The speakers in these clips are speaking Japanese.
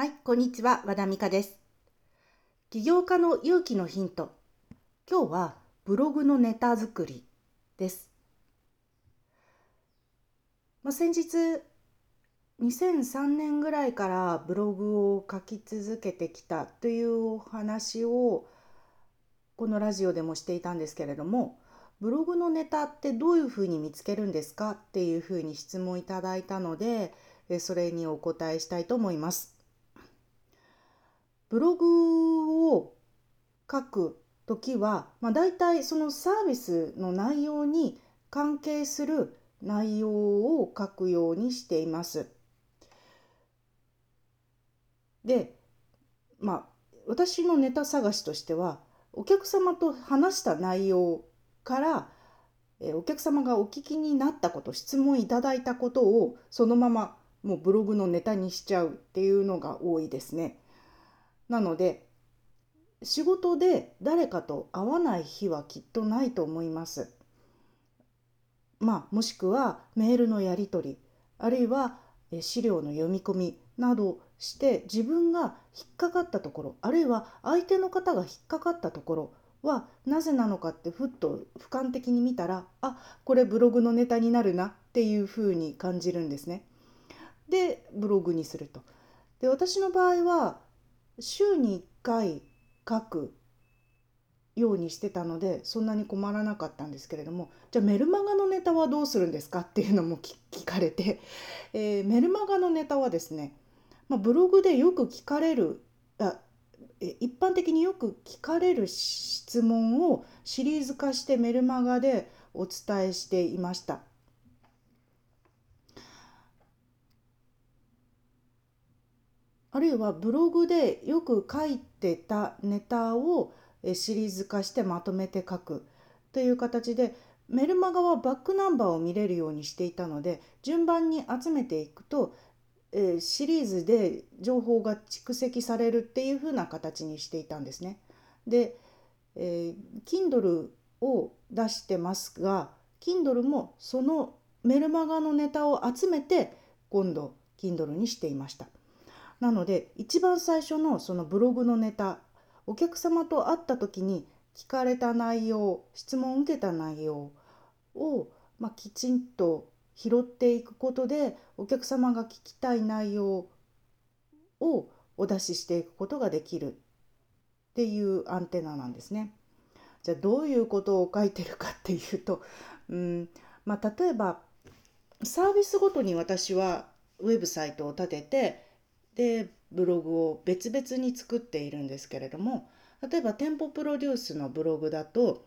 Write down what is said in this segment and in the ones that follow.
はい、こんにちは、和田美香です。起業家の勇気のヒント。今日はブログのネタ作りです。まあ、先日、2003年ぐらいからブログを書き続けてきたというお話をこのラジオでもしていたんですけれども、ブログのネタってどういうふうに見つけるんですかっていうふうに質問いただいたので、それにお答えしたいと思います。ブログを書く時は、まあ、大体そのサービスの内容に関係する内容を書くようにしています。でまあ私のネタ探しとしてはお客様と話した内容からお客様がお聞きになったこと質問いただいたことをそのままもうブログのネタにしちゃうっていうのが多いですね。なので仕事で誰かと会わない日はきっとないと思います。まあもしくはメールのやり取りあるいは資料の読み込みなどして自分が引っかかったところあるいは相手の方が引っかかったところはなぜなのかってふっと俯瞰的に見たらあこれブログのネタになるなっていうふうに感じるんですね。でブログにすると。で私の場合は週に1回書くようにしてたのでそんなに困らなかったんですけれどもじゃあメルマガのネタはどうするんですかっていうのも聞かれて、えー、メルマガのネタはですね、まあ、ブログでよく聞かれるあ一般的によく聞かれる質問をシリーズ化してメルマガでお伝えしていました。あるいはブログでよく書いてたネタをシリーズ化してまとめて書くという形でメルマガはバックナンバーを見れるようにしていたので順番に集めていくと、えー、シリーズで情報が蓄積されるっていう風な形にしていたんですね。で、えー、Kindle を出してますが Kindle もそのメルマガのネタを集めて今度 Kindle にしていました。なので一番最初のそのブログのネタお客様と会った時に聞かれた内容質問を受けた内容を、まあ、きちんと拾っていくことでお客様が聞きたい内容をお出ししていくことができるっていうアンテナなんですね。じゃあどういうことを書いてるかっていうと、うんまあ、例えばサービスごとに私はウェブサイトを立ててでブログを別々に作っているんですけれども例えば店舗プロデュースのブログだと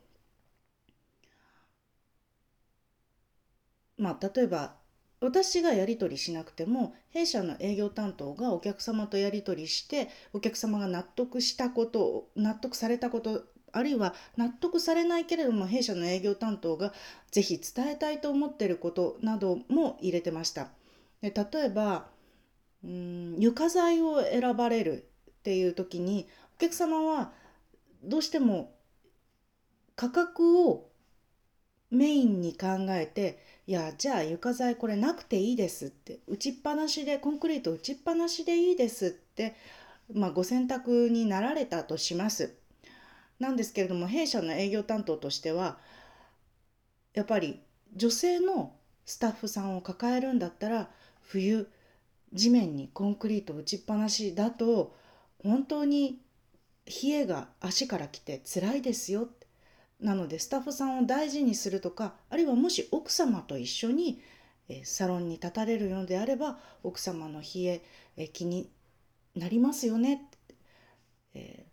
まあ例えば私がやり取りしなくても弊社の営業担当がお客様とやり取りしてお客様が納得したこと納得されたことあるいは納得されないけれども弊社の営業担当がぜひ伝えたいと思ってることなども入れてました。で例えばうん床材を選ばれるっていう時にお客様はどうしても価格をメインに考えていやじゃあ床材これなくていいですって打ちっぱなしでコンクリート打ちっぱなしでいいですって、まあ、ご選択になられたとします。なんですけれども弊社の営業担当としてはやっぱり女性のスタッフさんを抱えるんだったら冬地面にコンクリート打ちっぱなしだと本当に冷えが足から来て辛いですよなのでスタッフさんを大事にするとかあるいはもし奥様と一緒にサロンに立たれるのであれば奥様の冷え気になりますよね、え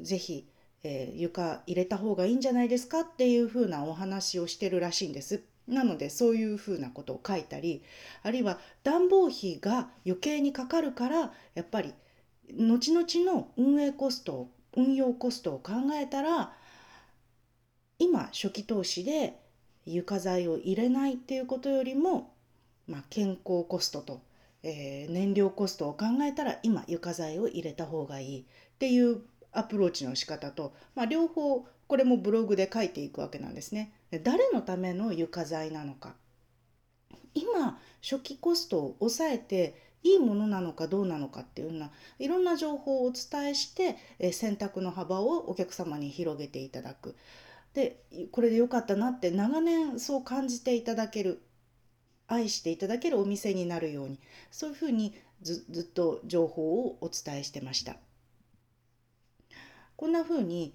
ー、ぜひ、えー、床入れた方がいいんじゃないですかっていうふうなお話をしてるらしいんです。なのでそういうふうなことを書いたりあるいは暖房費が余計にかかるからやっぱり後々の運営コスト運用コストを考えたら今初期投資で床材を入れないっていうことよりも、まあ、健康コストと、えー、燃料コストを考えたら今床材を入れた方がいいっていうアプローチの仕方と、まあ、両方これもブログで書いていくわけなんですね。誰のための床材なのか今初期コストを抑えていいものなのかどうなのかっていうようないろんな情報をお伝えして、選択の幅をお客様に広げていただく。でこれで良かったなって長年そう感じていただける愛していただけるお店になるようにそういうふうにずずっと情報をお伝えしてました。こんなふうに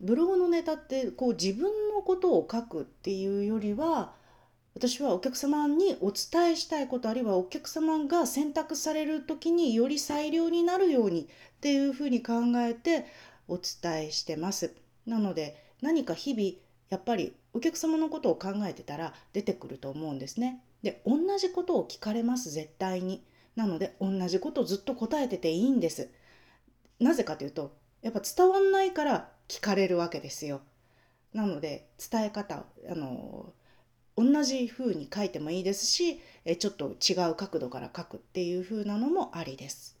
ブログのネタってこう自分のことを書くっていうよりは私はお客様にお伝えしたいことあるいはお客様が選択される時により最良になるようにっていうふうに考えてお伝えしてます。なので何か日々やっぱりお客様のことを考えてたら出てくると思うんですね。で同じことを聞かれます絶対に。なので同じことずっと答えてていいんです。なぜかというとやっぱ伝わんないから聞かれるわけですよ。なので伝え方あの同じ風に書いてもいいですしちょっと違う角度から書くっていう風なのもありです。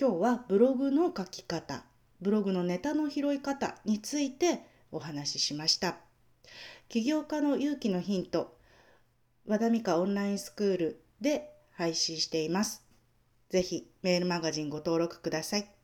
今日はブログの書き方ブログのネタの拾い方についてお話ししました。起業家の勇気のヒント和田美香オンラインスクールで配信しています。ぜひメールマガジンご登録ください。